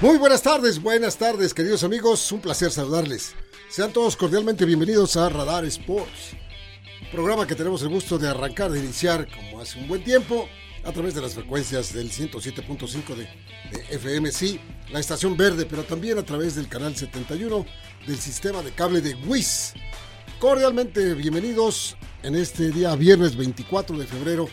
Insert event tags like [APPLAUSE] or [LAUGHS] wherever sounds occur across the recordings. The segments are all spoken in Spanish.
Muy buenas tardes, buenas tardes, queridos amigos. Un placer saludarles. Sean todos cordialmente bienvenidos a Radar Sports, programa que tenemos el gusto de arrancar, de iniciar como hace un buen tiempo, a través de las frecuencias del 107.5 de, de FM, sí, la estación verde, pero también a través del canal 71 del sistema de cable de WIS. Cordialmente bienvenidos en este día viernes 24 de febrero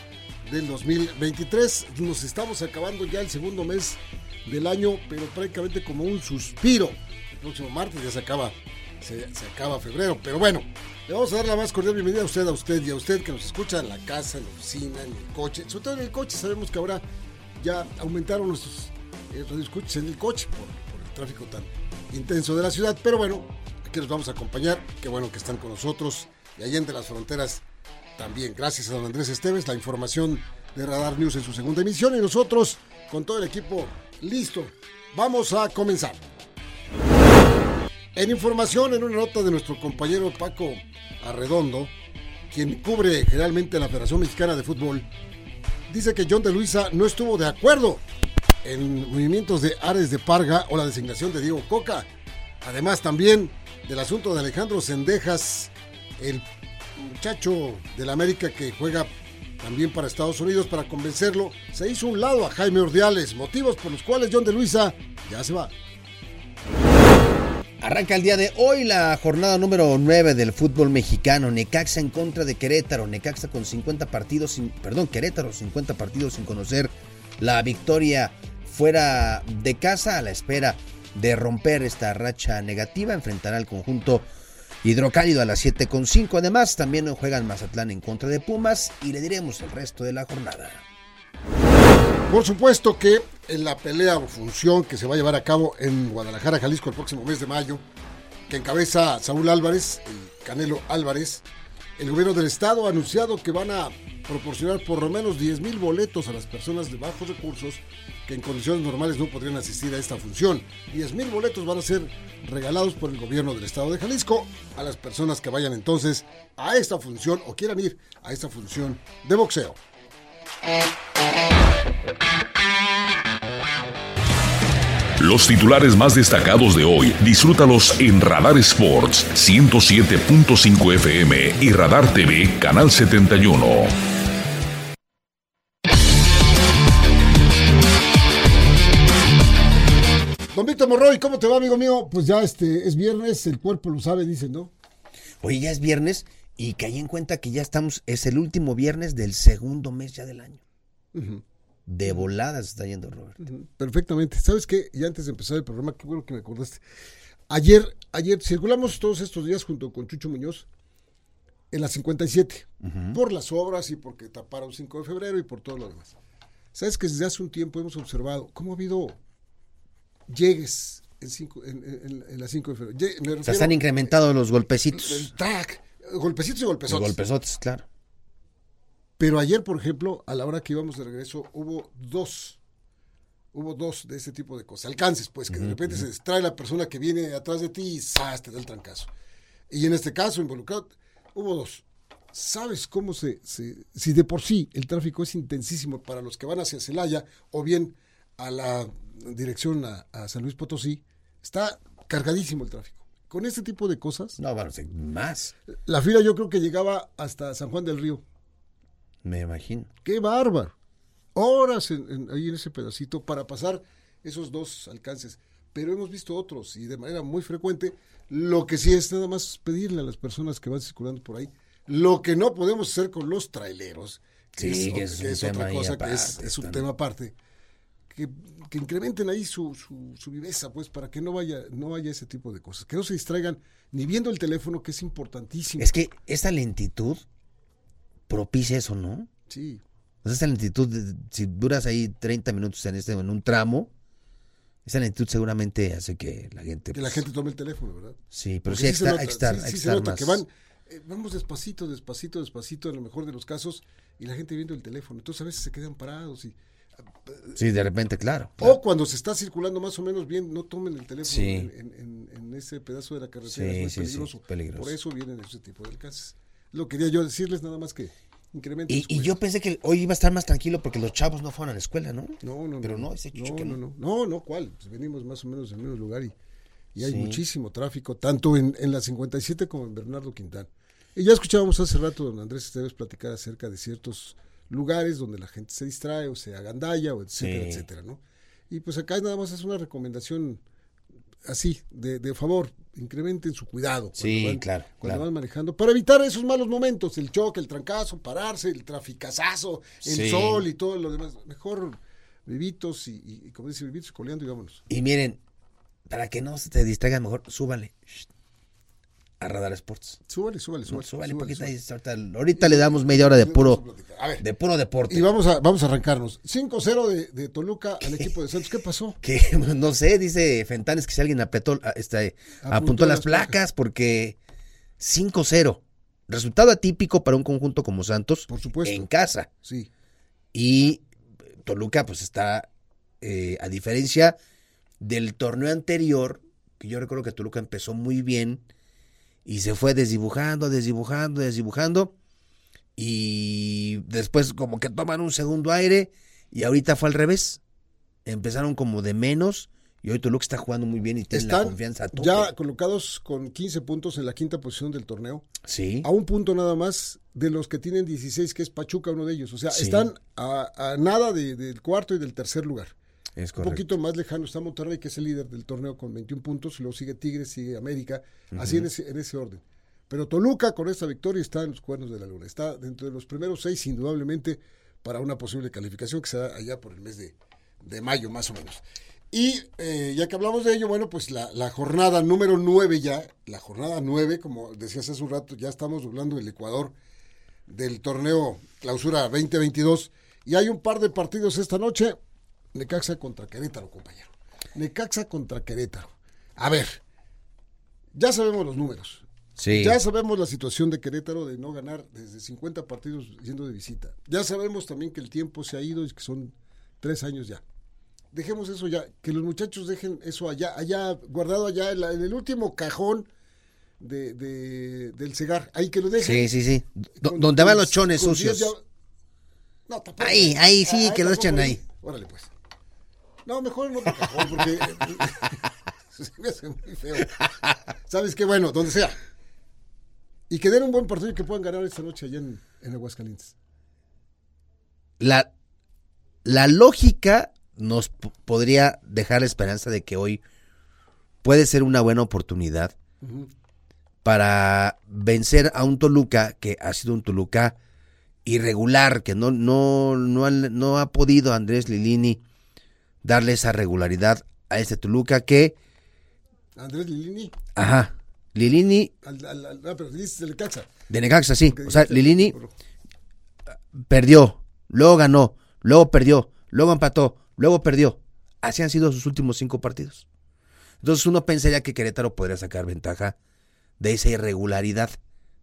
del 2023. Nos estamos acabando ya el segundo mes del año, pero prácticamente como un suspiro. El próximo martes ya se acaba, se, acaba febrero, pero bueno, le vamos a dar la más cordial bienvenida a usted, a usted y a usted que nos escucha en la casa, en la oficina, en el coche, sobre todo en el coche, sabemos que ahora ya aumentaron nuestros eh, radioescuchas en el coche por, por el tráfico tan intenso de la ciudad, pero bueno, aquí los vamos a acompañar, qué bueno que están con nosotros y allá entre las fronteras también. Gracias a don Andrés Esteves, la información de Radar News en su segunda emisión y nosotros con todo el equipo listo. Vamos a comenzar. En información, en una nota de nuestro compañero Paco Arredondo, quien cubre generalmente la Federación Mexicana de Fútbol, dice que John de Luisa no estuvo de acuerdo en movimientos de Ares de Parga o la designación de Diego Coca. Además también del asunto de Alejandro Sendejas, el muchacho del América que juega también para Estados Unidos para convencerlo, se hizo un lado a Jaime Ordiales, motivos por los cuales John de Luisa ya se va. Arranca el día de hoy la jornada número 9 del fútbol mexicano. Necaxa en contra de Querétaro. Necaxa con 50 partidos, sin, perdón, Querétaro 50 partidos sin conocer la victoria fuera de casa a la espera de romper esta racha negativa. Enfrentará al conjunto Hidrocálido a las 7.5. Además, también juegan Mazatlán en contra de Pumas y le diremos el resto de la jornada. Por supuesto que en la pelea o función que se va a llevar a cabo en Guadalajara, Jalisco, el próximo mes de mayo, que encabeza Saúl Álvarez, el Canelo Álvarez, el gobierno del estado ha anunciado que van a proporcionar por lo menos 10 mil boletos a las personas de bajos recursos que en condiciones normales no podrían asistir a esta función. 10 mil boletos van a ser regalados por el gobierno del estado de Jalisco a las personas que vayan entonces a esta función o quieran ir a esta función de boxeo. Los titulares más destacados de hoy, disfrútalos en Radar Sports 107.5 FM y Radar TV Canal 71. Don Víctor Morroy, ¿cómo te va, amigo mío? Pues ya este es viernes, el cuerpo lo sabe, dicen, ¿no? Hoy ya es viernes y caí en cuenta que ya estamos, es el último viernes del segundo mes ya del año. Uh -huh. De voladas está yendo Robert. Uh -huh. Perfectamente. ¿Sabes qué? Y antes de empezar el programa, qué bueno que me acordaste. Ayer, ayer circulamos todos estos días junto con Chucho Muñoz en la 57, uh -huh. por las obras y porque taparon 5 de febrero y por todo lo demás. ¿Sabes que desde hace un tiempo hemos observado cómo ha habido llegues en, cinco, en, en, en la 5 de febrero? Lle refiero, Se han incrementado los golpecitos. El tac, golpecitos y golpezotes. Golpezotes, claro. Pero ayer, por ejemplo, a la hora que íbamos de regreso, hubo dos. Hubo dos de ese tipo de cosas. Alcances, pues, que uh -huh, de repente uh -huh. se distrae la persona que viene atrás de ti y ¡zas! te da el trancazo. Y en este caso, involucrado, hubo dos. ¿Sabes cómo se, se, Si de por sí el tráfico es intensísimo para los que van hacia Celaya o bien a la dirección a, a San Luis Potosí, está cargadísimo el tráfico con este tipo de cosas. No, bueno, más. La fila yo creo que llegaba hasta San Juan del Río. Me imagino. Qué bárbaro. Horas en, en, ahí en ese pedacito para pasar esos dos alcances. Pero hemos visto otros y de manera muy frecuente. Lo que sí es nada más pedirle a las personas que van circulando por ahí. Lo que no podemos hacer con los traileros. Que sí, es, que es, que es otra cosa, aparte, que es, es un tema aparte. Que, que, incrementen ahí su, su, su, viveza, pues, para que no vaya, no haya ese tipo de cosas. Que no se distraigan ni viendo el teléfono, que es importantísimo. Es que esta lentitud propicia eso, ¿no? Sí. O sea, esa lentitud, si duras ahí 30 minutos en, este, en un tramo, esa lentitud seguramente hace que la gente... Que la pues, gente tome el teléfono, ¿verdad? Sí, pero Porque sí hay que estar, sí- más. que van, eh, vamos despacito, despacito, despacito, en lo mejor de los casos, y la gente viendo el teléfono. Entonces a veces se quedan parados y... Sí, de repente, claro. claro. O cuando se está circulando más o menos bien, no tomen el teléfono Sí. en, en- en- en ese pedazo de la carretera, Sí, es muy sí, sí, peligroso. peligroso. Por eso vienen ese tipo de alcances. Lo quería yo decirles nada más que incrementen Y, yo pensé que hoy iba a estar más tranquilo porque los chavos no fueron a la escuela, ¿no? No, no, Pero no, ese no, que no, no. no, no, no, ¿cuál? Pues venimos más o menos del mismo lugar y, y hay muchísimo tráfico, tanto en, en la 57 como en Bernardo Quintán. Y ya escuchábamos hace rato don Andrés Esteves platicar acerca de ciertos lugares donde la gente se distrae o se agandalla o etcétera, Sí. etcétera, ¿no? Y pues acá nada más es una recomendación así, de, de favor, incrementen su cuidado cuando, Sí, van, claro, cuando claro. van manejando, para evitar esos malos momentos, el choque, el trancazo, pararse, el traficazazo, el Sí. sol y todo lo demás. Mejor vivitos y, y- y como dice vivitos, coleando y vámonos. Y miren, para que no se te distraigan mejor, súbale shh, a Radar Sports. Súbale, súbale, No, súbale. súbale, súbale, poquito súbale. ahí, ahorita, ahorita le damos media hora de puro, a ver, de puro deporte. y vamos a, vamos a arrancarnos. 5-0 de, de Toluca al equipo de Santos. ¿Qué pasó? que [LAUGHS] no sé, dice Fentanes que si alguien apretó, a- este, Apuntó apuntó las las placas. placas porque 5-0. Resultado atípico para un conjunto como Santos Por supuesto. en casa. Sí. Y Toluca pues está, eh, a diferencia del torneo anterior, que yo recuerdo que Toluca empezó muy bien y se fue desdibujando, desdibujando, desdibujando. Y después como que toman un segundo aire y ahorita fue al revés. Empezaron como de menos y hoy Toluca está jugando muy bien y tiene la confianza a tope. ya colocados con 15 puntos en la quinta posición del torneo. Sí. A un punto nada más de los que tienen 16, que es Pachuca, uno de ellos. O sea, Sí. están a, a nada de- del cuarto y del tercer lugar. Es Un poquito más lejano está Monterrey, que es el líder del torneo con 21 puntos, y luego sigue Tigres, sigue América, así en ese, en ese orden. Pero Toluca con esta victoria está en los cuernos de la luna, está dentro de los primeros seis indudablemente para una posible calificación que será allá por el mes de, de mayo más o menos. Y eh, ya que hablamos de ello, bueno, pues la, la jornada número 9 ya, la jornada 9, como decías hace un rato, ya estamos doblando el Ecuador del torneo Clausura 2022 y hay un par de partidos esta noche. Necaxa contra Querétaro, compañero. Necaxa contra Querétaro. A ver, ya sabemos los números. Sí. Ya sabemos la situación de Querétaro de no ganar desde 50 partidos yendo de visita. Ya sabemos también que el tiempo se ha ido y que son tres años ya. Dejemos eso ya, que los muchachos dejen eso allá, allá, guardado allá en, la- en el último cajón de, de- del cegar. Ahí que lo dejen. Sí, sí, sí. Con- donde van los chones sucios. ya- No, tampoco. Ahí, ahí sí, que lo echen ¿eh? ahí. Órale, pues. No, mejor en otro cajón, porque [LAUGHS] se me hace muy feo. ¿Sabes qué? Bueno, donde sea. Y que den un buen partido y que puedan ganar esta noche allá en, en Aguascalientes. la, la lógica nos podría dejar la esperanza de que hoy puede ser una buena oportunidad para vencer a un Toluca que ha sido un Toluca irregular, que no, no, no, no ha podido Andrés Lilini darle esa regularidad a este Toluca que, Andrés Lilini. ajá, Lilini Al, al, al- ah, pero dices el Caxa. de Necaxa, sí, o sea, Lilini perdió, luego ganó, luego perdió, luego empató, luego perdió. Así han sido sus últimos cinco partidos. Entonces uno pensaría que Querétaro podría sacar ventaja de esa irregularidad,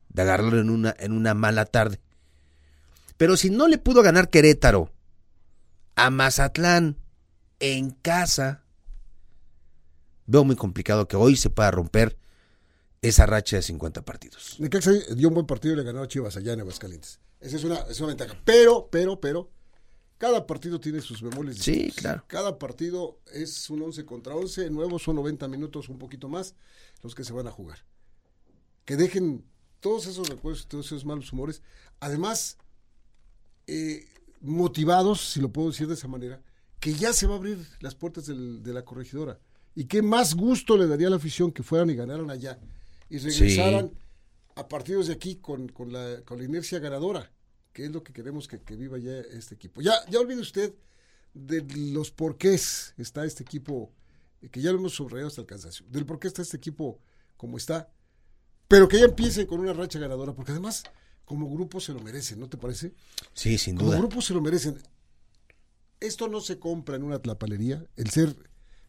de agarrarlo en una, en una mala tarde. Pero si no le pudo ganar Querétaro a Mazatlán en casa, veo muy complicado que hoy se pueda romper esa racha de 50 partidos. Necaxa dio un buen partido y le ganó a Chivas allá en Aguascalientes. Esa es una, es una ventaja. Pero, pero, pero, cada partido tiene sus bemoles. Sí, distintos. claro. Cada partido es un 11 contra 11. Nuevos son 90 minutos, un poquito más, los que se van a jugar. Que dejen todos esos recuerdos, todos esos malos humores. Además, eh, motivados, si lo puedo decir de esa manera, que ya se va a abrir las puertas del- de la corregidora. Y qué más gusto le daría a la afición que fueran y ganaran allá. Y regresaran a partidos de aquí con, con la, con la inercia ganadora, que es lo que queremos que, que viva ya este equipo. Ya, ya olvide usted de los porqués está este equipo, eh, que ya lo hemos subrayado hasta el cansancio, del por qué está este equipo como está, pero que ya empiecen con una racha ganadora, porque además como grupo se lo merecen, ¿no te parece? Sí, sin Como duda. grupo se lo merecen. Esto no se compra en una tlapalería, el ser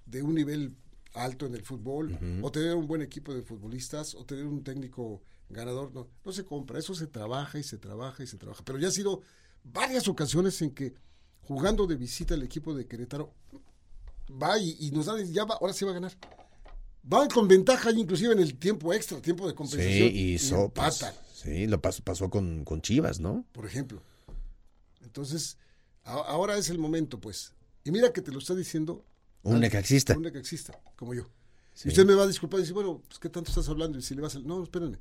de un nivel alto en el fútbol, o tener un buen equipo de futbolistas, o tener un técnico ganador, no, no se compra, eso se trabaja y se trabaja y se trabaja. Pero ya ha sido varias ocasiones en que jugando de visita el equipo de Querétaro va y, y nos da, ya va, ahora sí va a ganar. Van con ventaja inclusive en el tiempo extra, tiempo de Sí, compensación. y so- empatan sí, lo pasó, pasó con, con Chivas, ¿no? por ejemplo. Entonces, ahora es el momento, pues. Y mira que te lo está diciendo Un necaxista. un necaxista, como yo. Sí. Y usted me va a disculpar y dice, bueno, pues, ¿qué tanto estás hablando? Y si le vas a... No, espérenme.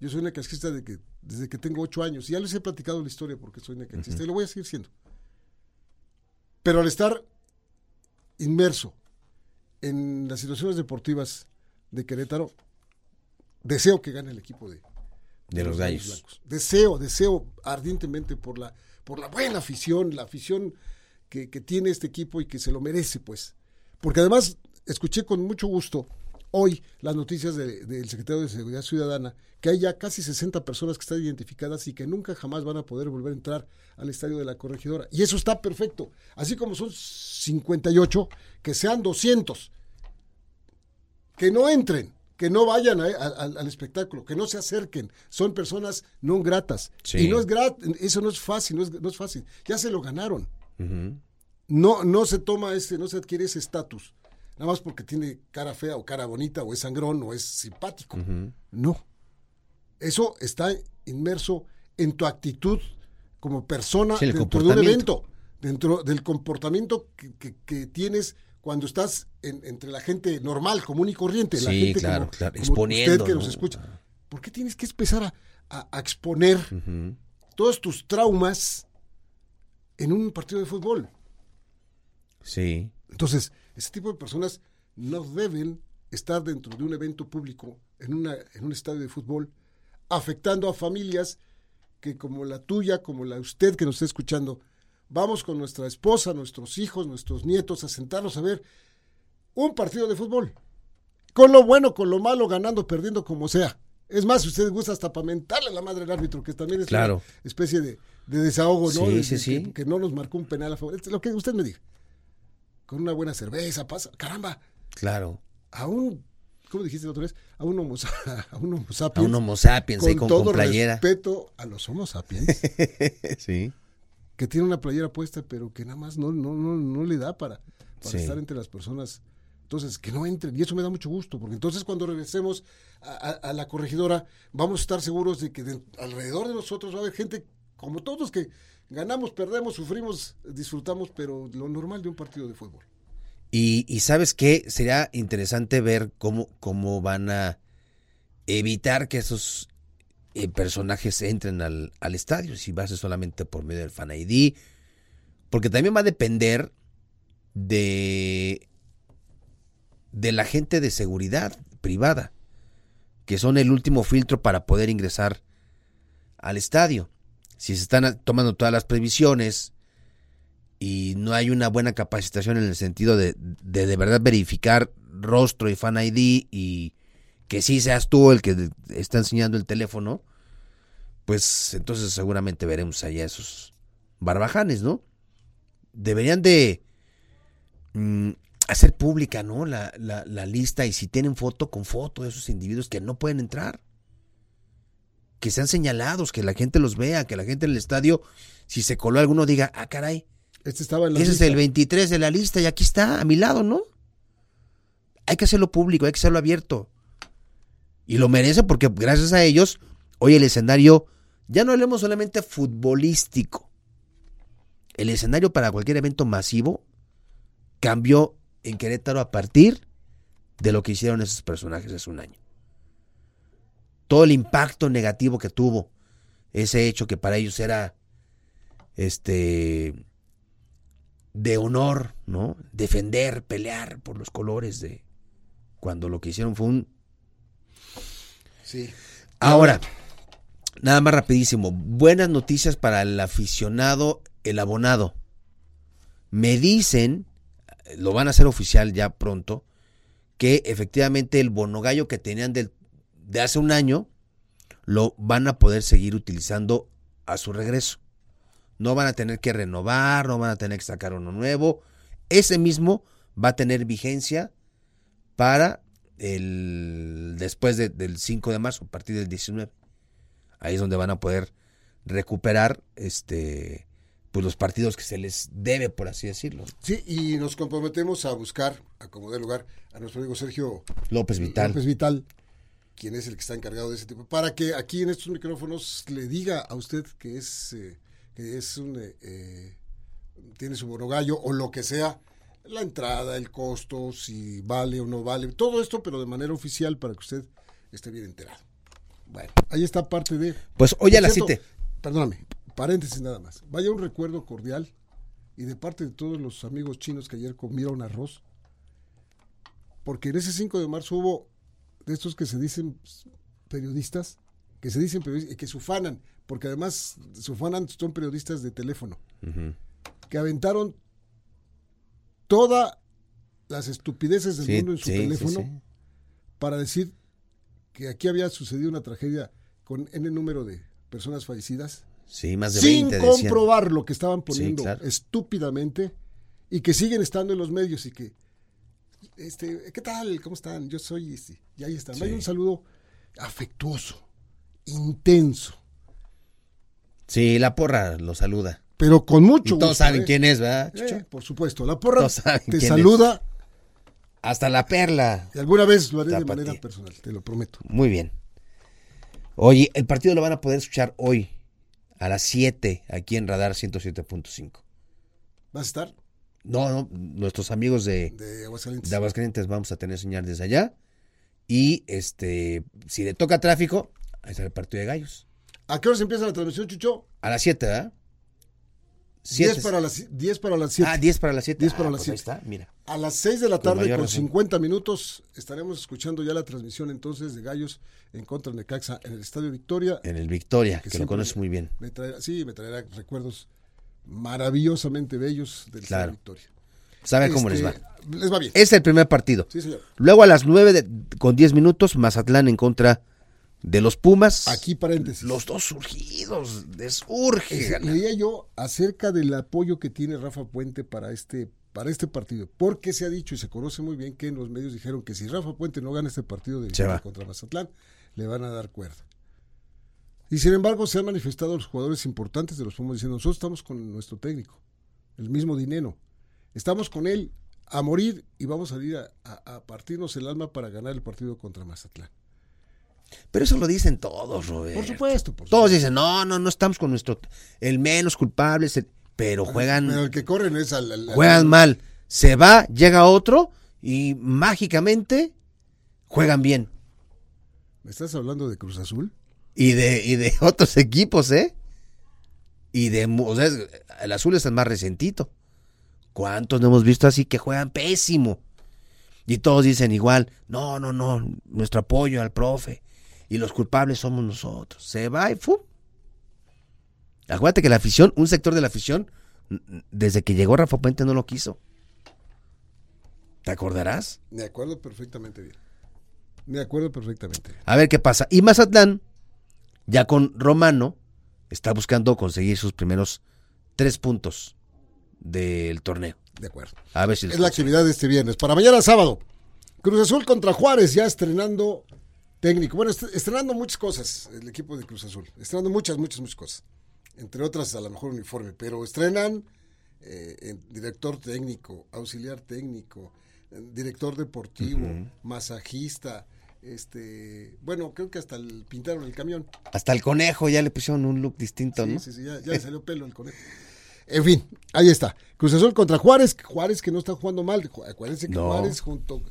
Yo soy necaxista de que, desde que tengo ocho años. Y ya les he platicado la historia porque soy necaxista. Y lo voy a seguir siendo. Pero al estar inmerso en las situaciones deportivas de Querétaro, deseo que gane el equipo de, De los gallos. blancos. Deseo, deseo ardientemente por la, por la buena afición, la afición que, tiene este equipo y que se lo merece, pues. Porque además escuché con mucho gusto hoy las noticias de- del secretario de Seguridad Ciudadana, que hay ya casi 60 personas que están identificadas y que nunca jamás van a poder volver a entrar al estadio de la corregidora. Y eso está perfecto. Así como son 58, que sean 200 que no entren, que no vayan a- a- al, espectáculo, que no se acerquen. Son personas no gratas. Sí. Y no es grat eso no es fácil, no es, no es fácil. Ya se lo ganaron. No, no se toma ese, no se adquiere ese estatus. Nada más porque tiene cara fea o cara bonita o es sangrón o es simpático. No. Eso está inmerso en tu actitud como persona Sí, dentro de un evento, dentro del comportamiento que, que- que tienes cuando estás en- entre la gente normal, común y corriente, la gente claro, como, claro, como exponiendo, usted que ¿no? nos escucha. ¿Por qué tienes que empezar a, a- a exponer todos tus traumas en un partido de fútbol? Sí. Entonces, ese tipo de personas no deben estar dentro de un evento público, en, una, en un estadio de fútbol, afectando a familias que como la tuya, como la usted que nos está escuchando, vamos con nuestra esposa, nuestros hijos, nuestros nietos a sentarnos a ver un partido de fútbol. Con lo bueno, con lo malo, ganando, perdiendo, como sea. Es más, si usted gusta hasta para mentarle a la madre del árbitro, que también es Claro. una especie de, de desahogo, ¿no? Sí, De- sí, sí. Que, que no nos marcó un penal a favor. Es lo que usted me diga. Con una buena cerveza, pasa. Caramba, Claro. a un, ¿cómo dijiste la otra vez? A un homo, [LAUGHS] a un homo A sapiens. un homo sapiens con con, todo con respeto a los homo sapiens, [LAUGHS] sí. Que tiene una playera puesta, pero que nada más no, no, no, no le da para, para Sí. estar entre las personas. Entonces, que no entren. Y eso me da mucho gusto, porque entonces cuando regresemos a, a- a la corregidora, vamos a estar seguros de que de- alrededor de nosotros va a haber gente como todos que ganamos, perdemos, sufrimos, disfrutamos, pero lo normal de un partido de fútbol. Y, y sabes qué, sería interesante ver cómo, cómo van a evitar que esos eh, personajes entren al, al estadio, si va a ser solamente por medio del Fan ID, porque también va a depender de, de la gente de seguridad privada, que son el último filtro para poder ingresar al estadio. Si se están tomando todas las previsiones, y no hay una buena capacitación en el sentido de de, de verdad verificar rostro y fan ID y que sí seas tú el que está enseñando el teléfono, pues entonces seguramente veremos allá esos barbajanes, ¿no? Deberían de mm, hacer pública, ¿no? La, la, la lista y si tienen foto con foto de esos individuos que no pueden entrar. Que sean señalados, que la gente los vea, que la gente en el estadio, si se coló alguno, diga, ah, caray, Este estaba en la ese es el 23 de la lista y aquí está, a mi lado, ¿no? Hay que hacerlo público, hay que hacerlo abierto. Y lo merece porque gracias a ellos, hoy el escenario, ya no hablemos solamente futbolístico. El escenario para cualquier evento masivo cambió en Querétaro a partir de lo que hicieron esos personajes hace un año. Todo el impacto negativo que tuvo ese hecho que para ellos era este de honor, ¿no? Defender, pelear por los colores de cuando lo que hicieron fue un Sí. Ahora, nada más rapidísimo, buenas noticias para el aficionado, el abonado. Me dicen, lo van a hacer oficial ya pronto, que efectivamente el bonogallo que tenían de hace un año, lo van a poder seguir utilizando a su regreso. No van a tener que renovar, no van a tener que sacar uno nuevo. Ese mismo va a tener vigencia para el después del 5 de marzo, a partir del 19. Ahí es donde van a poder recuperar este pues los partidos que se les debe, por así decirlo. Sí, y nos comprometemos a buscar, a como de lugar, a nuestro amigo Sergio López Vital. López Vital, quien es el que está encargado de ese tipo, para que aquí en estos micrófonos le diga a usted que es, eh, que es un, eh, eh, tiene su monogallo o lo que sea, la entrada, el costo, si vale o no vale, todo esto, pero de manera oficial para que usted esté bien enterado. Bueno, ahí está parte de... Pues hoy a la cite. Perdóname, paréntesis nada más. Vaya un recuerdo cordial y de parte de todos los amigos chinos que ayer comieron arroz, porque en ese 5 de marzo hubo de estos que se dicen periodistas, que se dicen periodistas y que sufanan, porque además sufanan son periodistas de teléfono, que aventaron todas las estupideces del mundo en su teléfono para decir que aquí había sucedido una tragedia con N número de personas fallecidas Sí, más de sin comprobar lo que estaban poniendo estúpidamente y que siguen estando en los medios y que este, ¿qué tal? ¿Cómo están? Yo soy este, y ahí están. Hay un saludo afectuoso, intenso. Sí, la porra lo saluda. Pero con mucho todos saben ¿eh? quién es, ¿verdad? Eh, por supuesto, la porra te saluda. Hasta la perla. Y alguna vez lo haré de manera personal, te lo prometo. Muy bien. Oye, el partido lo van a poder escuchar hoy a las 7 aquí en Radar 107.5. ¿Vas a estar? No, no, nuestros amigos de, de, Aguascalientes. de Aguascalientes vamos a tener señal desde allá. Y este, si le toca tráfico, ahí está el partido de gallos. ¿A qué hora se empieza la transmisión, Chucho? A las 7, ¿verdad? 10 para, las, 10 para las 7. Ah, 10 para las 7. 10 para ah, las 7. Pues está, mira. A las 6 de la tarde, con, 50 minutos, estaremos escuchando ya la transmisión entonces de Gallos en contra de Necaxa en el Estadio Victoria. En el Victoria, que, lo conoces muy bien. Me traerá, sí, me traerá recuerdos maravillosamente bellos del Estadio Victoria. Saben cómo les va. Este, les va bien. Es el primer partido. Sí, señor. Luego a las 9 de, con 10 minutos, Mazatlán en contra de los Pumas. Aquí paréntesis. Los dos surgidos, desurge. Leía yo acerca del apoyo que tiene Rafa Puente para este para este partido, porque se ha dicho y se conoce muy bien que en los medios dijeron que si Rafa Puente no gana este partido de contra Mazatlán, le van a dar cuerda. Y sin embargo se han manifestado los jugadores importantes de los Pumas diciendo, nosotros estamos con nuestro técnico, el mismo dinero, estamos con él a morir y vamos a ir a, a partirnos el alma para ganar el partido contra Mazatlán. Pero eso lo dicen todos, Robert. Por supuesto, por Todos dicen, no, no, no estamos con nuestro. El menos culpable, pero juegan. Pero el que corren es al. juegan mal. Se va, llega otro y mágicamente juegan bien. ¿Me estás hablando de Cruz Azul? Y de, y de [LAUGHS] otros equipos, ¿eh? Y de. O sea, el azul es el más resentito. ¿Cuántos no hemos visto así que juegan pésimo? Y todos dicen igual, no, no, no, nuestro apoyo al profe y los culpables somos nosotros. Se va y ¡fum! Acuérdate que la afición, un sector de la afición, desde que llegó Rafa Puente no lo quiso. ¿Te acordarás? Me acuerdo perfectamente bien. Me acuerdo perfectamente. A ver qué pasa. Y Mazatlán, ya con Romano, está buscando conseguir sus primeros tres puntos del torneo. De acuerdo. A ver si es la actividad de este viernes. Para mañana sábado, Cruz Azul contra Juárez, ya estrenando técnico. Bueno, estrenando muchas cosas el equipo de Cruz Azul. Estrenando muchas, muchas, muchas cosas. Entre otras, a lo mejor uniforme. Pero estrenan eh, director técnico, auxiliar técnico, director deportivo, masajista. Este, bueno, creo que hasta el, pintaron el camión. Hasta el conejo ya le pusieron un look distinto, sí, ¿no? Sí, sí, ya, le salió pelo el conejo. En fin, ahí está. Cruz Azul contra Juárez, Juárez que no está jugando mal. Acuérdense que Juárez junto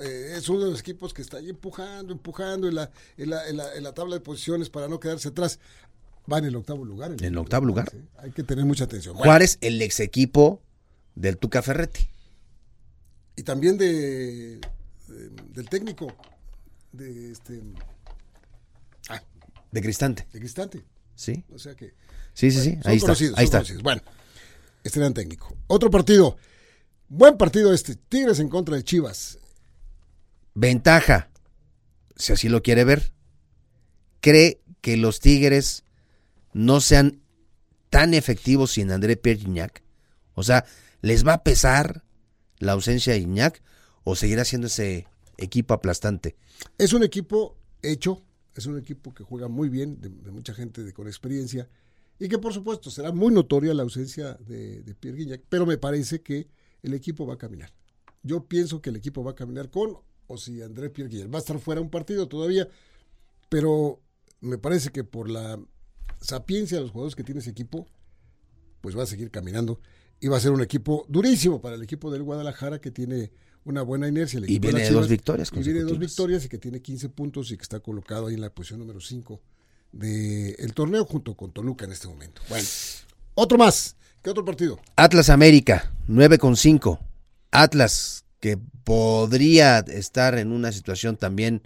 eh, es uno de los equipos que está ahí empujando, empujando en la, en la, en la, tabla de posiciones para no quedarse atrás. Va en el octavo lugar. En el, octavo lugar. Hay que tener mucha atención. Juárez, el ex equipo del Tuca Ferretti. Y también de, del técnico de este ah, de Cristante. De Cristante. Sí. O sea que Sí, sí, sí, ahí está. Ahí está. Bueno, este gran técnico. Otro partido. Buen partido este. Tigres en contra de Chivas. Ventaja, si así lo quiere ver, cree que los Tigres no sean tan efectivos sin André Pierre Gignac? O sea, ¿les va a pesar la ausencia de Gignac o seguirá siendo ese equipo aplastante? Es un equipo hecho, es un equipo que juega muy bien, de, mucha gente de, con experiencia, y que por supuesto será muy notoria la ausencia de, de Pierre Guignac, pero me parece que el equipo va a caminar. Yo pienso que el equipo va a caminar con o si André Pierre Guignac va a estar fuera un partido todavía, pero me parece que por la sapiencia de los jugadores que tiene ese equipo, pues va a seguir caminando y va a ser un equipo durísimo para el equipo del Guadalajara que tiene una buena inercia. y viene de dos victorias. Y viene de dos victorias y que tiene 15 puntos y que está colocado ahí en la posición número 5 del torneo junto con Toluca en este momento. Bueno, otro más. ¿Qué otro partido? Atlas América, 9 con 5. Atlas, que podría estar en una situación también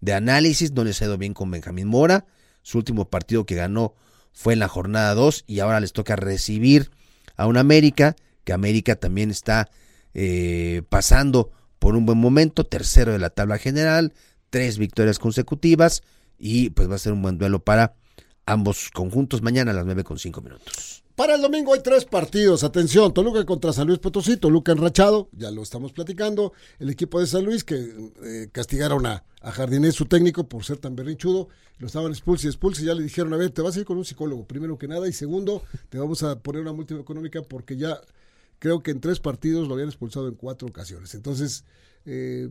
de análisis, no le ha ido bien con Benjamín Mora. Su último partido que ganó fue en la jornada 2 y ahora les toca recibir a un América, que América también está eh, pasando por un buen momento, tercero de la tabla general, tres victorias consecutivas y pues va a ser un buen duelo para ambos conjuntos mañana a las 9 con 5 minutos. Para el domingo hay tres partidos. Atención, Toluca contra San Luis Potosí, Toluca enrachado, ya lo estamos platicando. El equipo de San Luis que eh, castigaron a, a Jardinés, su técnico, por ser tan berrinchudo. Lo estaban expulsos y expulsos y ya le dijeron, a ver, te vas a ir con un psicólogo, primero que nada. Y segundo, te vamos a poner una multa económica porque ya creo que en tres partidos lo habían expulsado en cuatro ocasiones. Entonces, eh,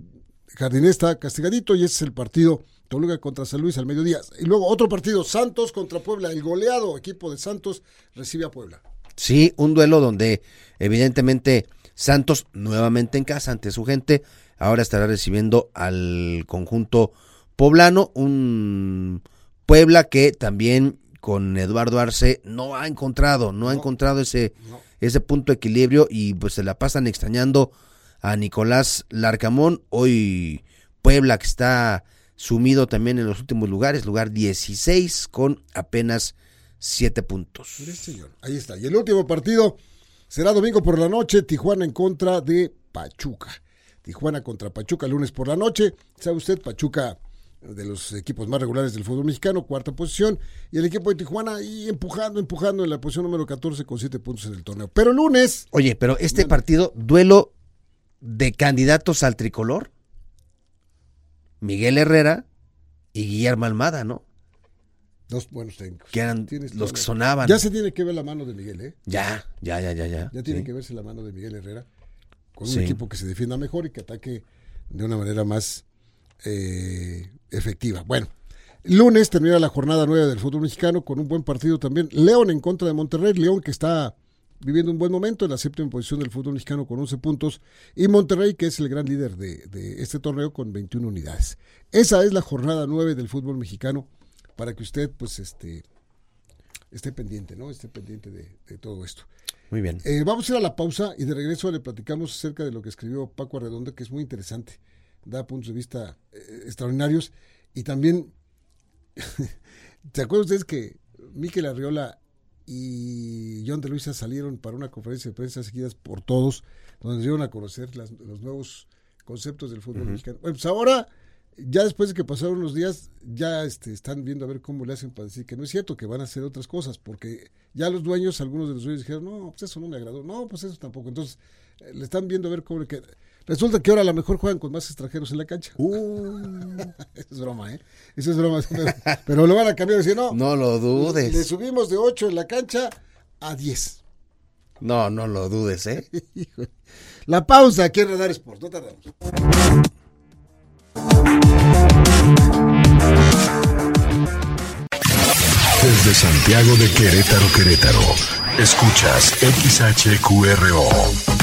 Jardinés está castigadito y ese es el partido Toluca contra San Luis al mediodía. Y luego otro partido, Santos contra Puebla. El goleado equipo de Santos recibe a Puebla. Sí, un duelo donde evidentemente Santos nuevamente en casa ante su gente. Ahora estará recibiendo al conjunto poblano, un Puebla que también con Eduardo Arce no ha encontrado, no, ha encontrado ese, ese punto de equilibrio y pues se la pasan extrañando a Nicolás Larcamón. Hoy Puebla que está sumido también en los últimos lugares, lugar 16 con apenas 7 puntos. Ahí está. Y el último partido será domingo por la noche, Tijuana en contra de Pachuca. Tijuana contra Pachuca lunes por la noche. ¿Sabe usted? Pachuca de los equipos más regulares del fútbol mexicano, cuarta posición, y el equipo de Tijuana ahí empujando, empujando en la posición número 14 con 7 puntos en el torneo. Pero lunes... Oye, pero este partido, duelo de candidatos al tricolor, Miguel Herrera y Guillermo Almada, ¿no? Dos buenos técnicos. Que eran los que sonaban. Ya se tiene que ver la mano de Miguel, ¿eh? Ya, ya, ya, ya. Ya, ya tiene que verse la mano de Miguel Herrera con un equipo que se defienda mejor y que ataque de una manera más eh, efectiva. Bueno, lunes termina la jornada nueva del fútbol mexicano con un buen partido también. León en contra de Monterrey. León que está viviendo un buen momento en la séptima posición del fútbol mexicano con 11 puntos y Monterrey que es el gran líder de, este torneo con 21 unidades. Esa es la jornada 9 del fútbol mexicano para que usted pues este esté pendiente, ¿no? Esté pendiente de, todo esto. Muy bien. Eh, vamos a ir a la pausa y de regreso le platicamos acerca de lo que escribió Paco Arredondo, que es muy interesante, da puntos de vista eh, extraordinarios y también, [LAUGHS] ¿se acuerdan ustedes que Miquel Arriola y John de Luisa salieron para una conferencia de prensa seguidas por todos, donde dieron a conocer los nuevos conceptos del fútbol mexicano. Bueno, pues ahora, ya después de que pasaron unos días, ya este, están viendo a ver cómo le hacen para decir que no es cierto, que van a hacer otras cosas, porque ya los dueños, algunos de los dueños dijeron, no, pues eso no me agradó, no, pues eso tampoco. Entonces, eh, le están viendo a ver cómo le queda. Resulta que ahora a lo mejor juegan con más extranjeros en la cancha. Uh. Eso [LAUGHS] es broma, ¿eh? Eso es broma. Pero, lo van a cambiar y decir, no. No lo dudes. Le subimos de 8 en la cancha a 10. No, no lo dudes, ¿eh? [LAUGHS] la pausa aquí en Radar Sports. No tardamos. Desde Santiago de Querétaro, Querétaro. Escuchas XHQRO.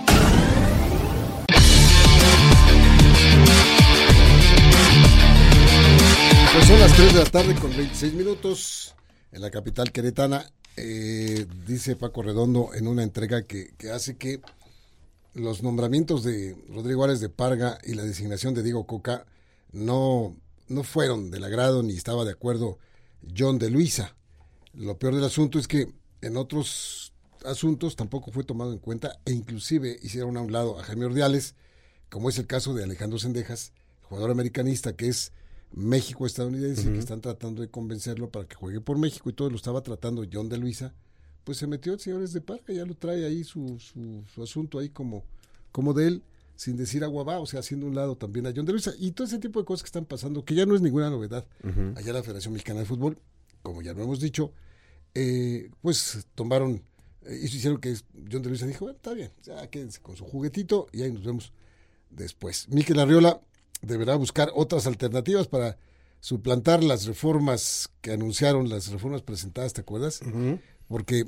Las 3 de la tarde con 26 minutos. en la capital queretana. Eh, dice Paco Redondo en una entrega que, hace que los nombramientos de Rodrigo Álvarez de Parga y la designación de Diego Coca no, no fueron del agrado ni estaba de acuerdo John de Luisa. Lo peor del asunto es que en otros asuntos tampoco fue tomado en cuenta e inclusive hicieron a un lado a Jaime Ordiales, como es el caso de Alejandro Sendejas, jugador americanista que es México estadounidense, que están tratando de convencerlo para que juegue por México y todo lo estaba tratando John de Luisa, pues se metió el señores de Parga, ya lo trae ahí su, su, asunto ahí como, como de él, sin decir agua va, o sea, haciendo un lado también a John de Luisa. Y todo ese tipo de cosas que están pasando, que ya no es ninguna novedad. Allá la Federación Mexicana de Fútbol, como ya lo hemos dicho, eh, pues tomaron eh, y hicieron que John de Luisa dijo, bueno, está bien, ya quédense con su juguetito y ahí nos vemos después. Miquel Arriola deberá buscar otras alternativas para suplantar las reformas que anunciaron, las reformas presentadas, ¿te acuerdas? Porque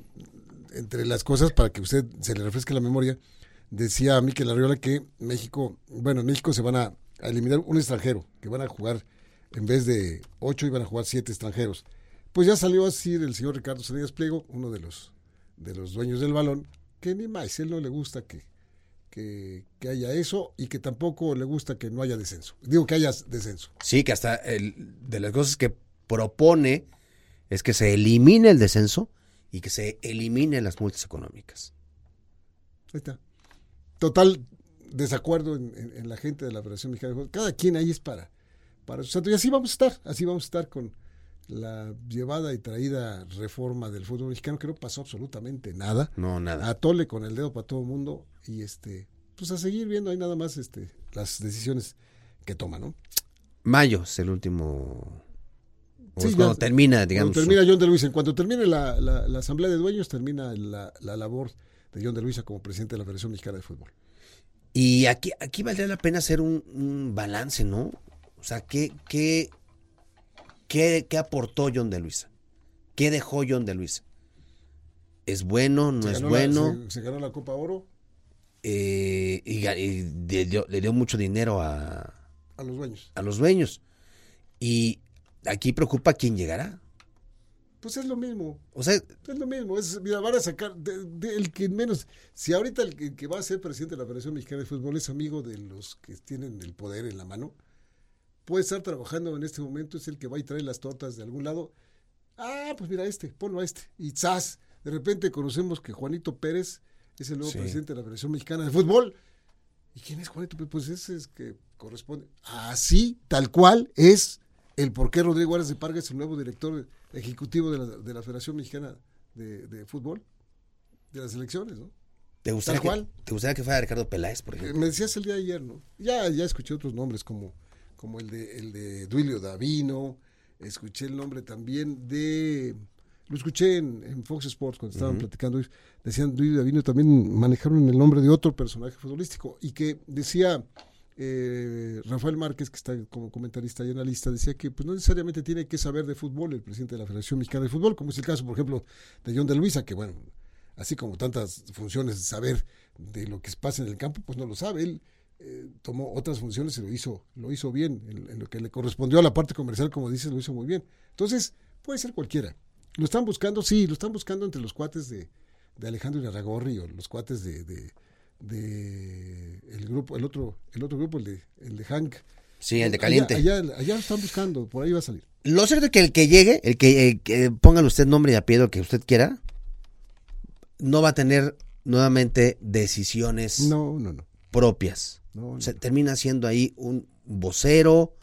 entre las cosas, para que usted se le refresque la memoria, decía Miquel Arriola que México, bueno, en México se van a, eliminar un extranjero, que van a jugar, en vez de ocho, iban a jugar siete extranjeros. Pues ya salió así el señor Ricardo Salinas Pliego, uno de los, de los dueños del balón, que ni más, él no le gusta que, que, haya eso y que tampoco le gusta que no haya descenso. Digo que haya descenso. Sí, que hasta el, de las cosas que propone es que se elimine el descenso y que se eliminen las multas económicas. Ahí está. Total desacuerdo en, la gente de la Federación Mexicana Cada quien ahí es para, para su Y así vamos a estar, así vamos a estar con la llevada y traída reforma del fútbol mexicano, que no pasó absolutamente nada. No, nada. A tole con el dedo para todo el mundo y este, pues a seguir viendo ahí nada más este, las decisiones que toma, ¿no? Mayo es el último. cuando termina, digamos. Cuando termina John de Luisa. En cuanto termine la, la, asamblea de dueños, termina la, la, labor de John de Luisa como presidente de la Federación Mexicana de Fútbol. Y aquí, aquí valdría la pena hacer un, balance, ¿no? O sea, ¿qué, qué, qué, qué aportó John de Luisa? ¿Qué dejó John de Luisa? ¿Es bueno? ¿No es bueno? se, ganó la Copa Oro? Eh, y, le, dio, mucho dinero a, a los dueños. A los dueños. Y aquí preocupa quién llegará. Pues es lo mismo. O sea, es lo mismo. Es, mira, van a sacar el que menos. Si ahorita el que, va a ser presidente de la Federación Mexicana de Fútbol es amigo de los que tienen el poder en la mano, puede estar trabajando en este momento, es el que va y trae las tortas de algún lado. Ah, pues mira este, ponlo a este. Y ¡zas! De repente conocemos que Juanito Pérez es el nuevo presidente de la Federación Mexicana de Fútbol. ¿Y quién es Juanito? Pues ese es que corresponde. Así, tal cual, es el por qué Rodrigo Álvarez de Parga es el nuevo director ejecutivo de la, de la Federación Mexicana de, Fútbol, de las elecciones, ¿no? ¿Te gustaría, que, ¿Te gustaría que fuera Ricardo Peláez, por ejemplo? Me decías el día de ayer, ¿no? Ya, ya escuché otros nombres como, como el de, el de Duilio Davino, escuché el nombre también de lo escuché en, Fox Sports cuando estaban platicando, decían Duilio Davino también manejaron el nombre de otro personaje futbolístico y que decía eh, Rafael Márquez, que está como comentarista y analista, decía que pues, no necesariamente tiene que saber de fútbol el presidente de la Federación Mexicana de Fútbol, como es el caso, por ejemplo, de John de Luisa, que bueno, así como tantas funciones de saber de lo que pasa en el campo, pues no lo sabe. Él eh, tomó otras funciones y lo hizo, lo hizo bien. En, en, lo que le correspondió a la parte comercial, como dices, lo hizo muy bien. Entonces, puede ser cualquiera. Lo están buscando, sí, lo están buscando entre los cuates de, de Alejandro Irarragorri o los cuates de, de, el grupo, el otro, el otro grupo, el de, el de Hank. Sí, el de caliente. Allá, allá, lo están buscando, por ahí va a salir. Lo cierto es que el que llegue, el que, pongan usted nombre y apellido que usted quiera, no va a tener nuevamente decisiones no, no, no. propias. No, Se termina siendo ahí un vocero,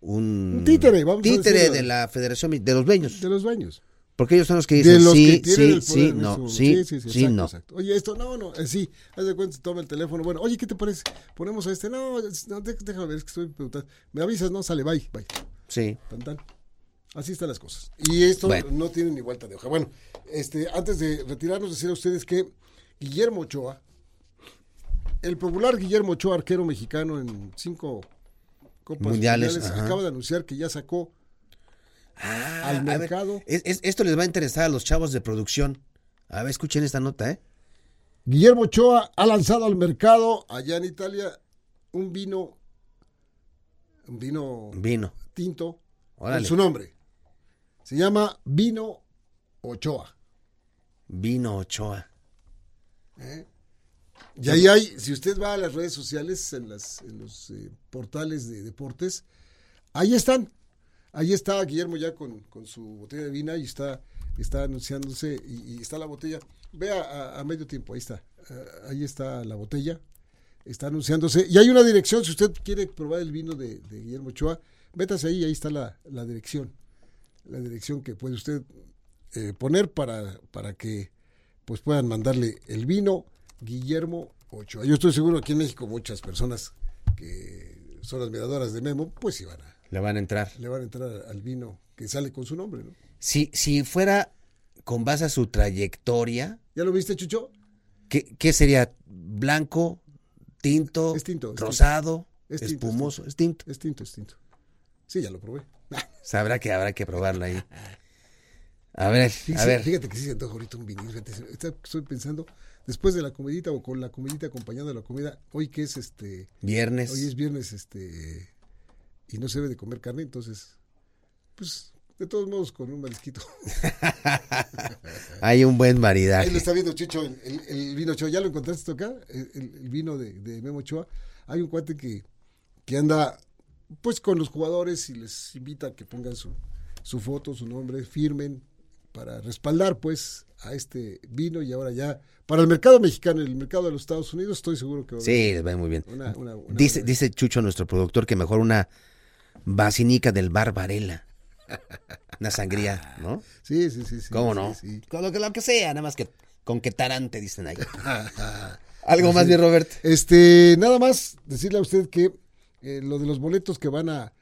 un, títere, vamos títere de la Federación de los dueños. De los dueños. Porque ellos son los que dicen sí, sí, sí, no, sí, sí, sí, no. Oye, esto, no, no, eh, sí, haz de cuenta, toma el teléfono. Bueno, oye, ¿qué te parece? Ponemos a este, no, no déjame ver, es que estoy preguntando. Me avisas, no, sale, bye, bye. Sí. Tan, Así están las cosas. Y esto no tiene ni vuelta de hoja. Bueno, este, antes de retirarnos, decir a ustedes que Guillermo Ochoa, el popular Guillermo Ochoa, arquero mexicano en cinco Copas Mundiales, acaba de anunciar que ya sacó Ah, al mercado. esto les va a interesar a los chavos de producción. A ver, escuchen esta nota, ¿eh? Guillermo Ochoa ha lanzado al mercado allá en Italia un vino, un vino, vino. tinto con su nombre. Se llama Vino Ochoa. Vino Ochoa. ¿Eh? Y ahí hay, si usted va a las redes sociales, en, las, en los eh, portales de deportes, ahí están. Ahí está Guillermo ya con, con su botella de vino y está, está anunciándose y, está la botella. Vea a, a, medio tiempo, ahí está. Uh, ahí está la botella. Está anunciándose. Y hay una dirección, si usted quiere probar el vino de, de Guillermo Ochoa, métase ahí, ahí está la, la dirección. La dirección que puede usted eh, poner para, para que pues puedan mandarle el vino Guillermo Ochoa. Yo estoy seguro aquí en México muchas personas que son admiradoras de Memo, pues iban a... Le van a entrar. Le van a entrar al vino que sale con su nombre, ¿no? Si, si fuera con base a su trayectoria... ¿Ya lo viste, Chucho? ¿Qué, qué sería? ¿Blanco? ¿Tinto? Es tinto. Es ¿Rosado? Es tinto, ¿Espumoso? Es tinto. Es tinto, es tinto. Sí, ya lo probé. Sabrá que habrá que probarlo ahí. [LAUGHS] A ver, fíjate, a ver. Fíjate que sí se antoja ahorita un vinil. Estoy pensando, después de la comidita o con la comidita acompañando de la comida, hoy que es este... Viernes. Hoy es viernes, este... Y no se debe de comer carne, entonces, pues, de todos modos, con un marisquito. [LAUGHS] Hay un buen maridaje. Ahí lo está viendo Chicho, el, el, el vino Ochoa. ¿Ya lo encontraste acá? El, el vino de, de, Memo Ochoa. Hay un cuate que, que anda, pues, con los jugadores y les invita a que pongan su, su foto, su nombre, firmen, para respaldar pues a este vino y ahora ya para el mercado mexicano y el mercado de los Estados Unidos estoy seguro que va sí les va muy bien. una, una, una dice dice Chucho nuestro productor que mejor una vacinica del bar Varela. [LAUGHS] Una sangría no sí sí sí, sí cómo sí, no sí. con lo que lo que sea nada más que con que tarante dicen ahí. [LAUGHS] Algo más bien Robert. Este nada más decirle a usted que eh, lo de los boletos que van a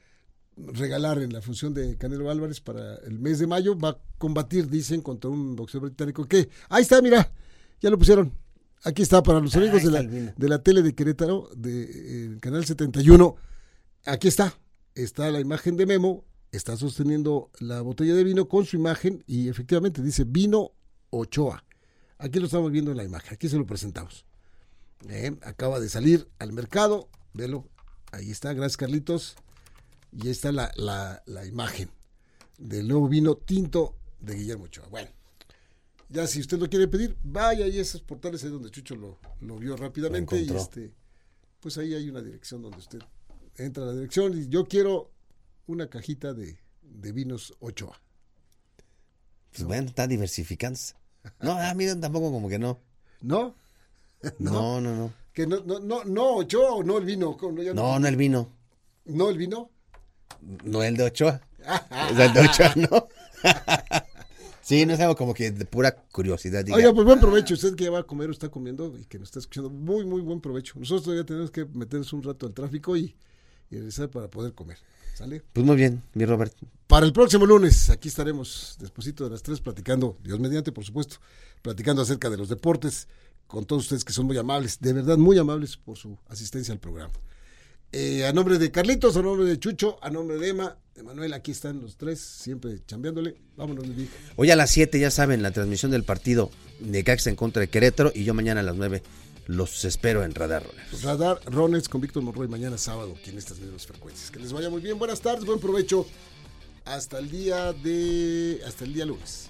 regalar en la función de Canelo Álvarez para el mes de mayo. Va a combatir, dicen, contra un boxeador británico que, ahí está, mira, ya lo pusieron. Aquí está para los amigos de la, de la tele de Querétaro, del de, eh, canal 71. Aquí está, está la imagen de Memo, está sosteniendo la botella de vino con su imagen y efectivamente dice vino Ochoa. Aquí lo estamos viendo en la imagen, aquí se lo presentamos. Eh, acaba de salir al mercado, velo, ahí está, gracias Carlitos y está la, la, la, imagen del nuevo vino tinto de Guillermo Ochoa. Bueno, ya si usted lo quiere pedir, vaya a esos portales ahí donde Chucho lo, lo vio rápidamente lo y este, pues ahí hay una dirección donde usted entra a la dirección y yo quiero una cajita de, de vinos Ochoa. Pues bueno, está diversificándose. No, a mí tampoco como que no. ¿No? [LAUGHS] No, no, no. no. Que no, no, no, no Ochoa o no el vino. No, no, no el vino. ¿No el vino? No el de Ochoa. sea, el de Ochoa no. [LAUGHS] sí, no es algo como que de pura curiosidad. Diga. Oiga, pues buen provecho. Usted que ya va a comer o está comiendo y que nos está escuchando, muy, muy buen provecho. Nosotros todavía tenemos que meternos un rato al tráfico y, y regresar para poder comer. ¿Sale? Pues muy bien, mi Robert. Para el próximo lunes, aquí estaremos despuesito de las tres platicando, Dios mediante, por supuesto, platicando acerca de los deportes con todos ustedes que son muy amables, de verdad muy amables por su asistencia al programa. Eh, a nombre de Carlitos, a nombre de Chucho, a nombre de Emma, de Manuel, aquí están los tres, siempre chambeándole. Vámonos. Hoy a las 7, ya saben, la transmisión del partido de Caxa en contra de Querétaro y yo mañana a las 9 los espero en Radar Rones. Radar Rones con Víctor Monroy mañana sábado, aquí en estas mismas frecuencias. Que les vaya muy bien, buenas tardes, buen provecho. Hasta el día de. hasta el día lunes.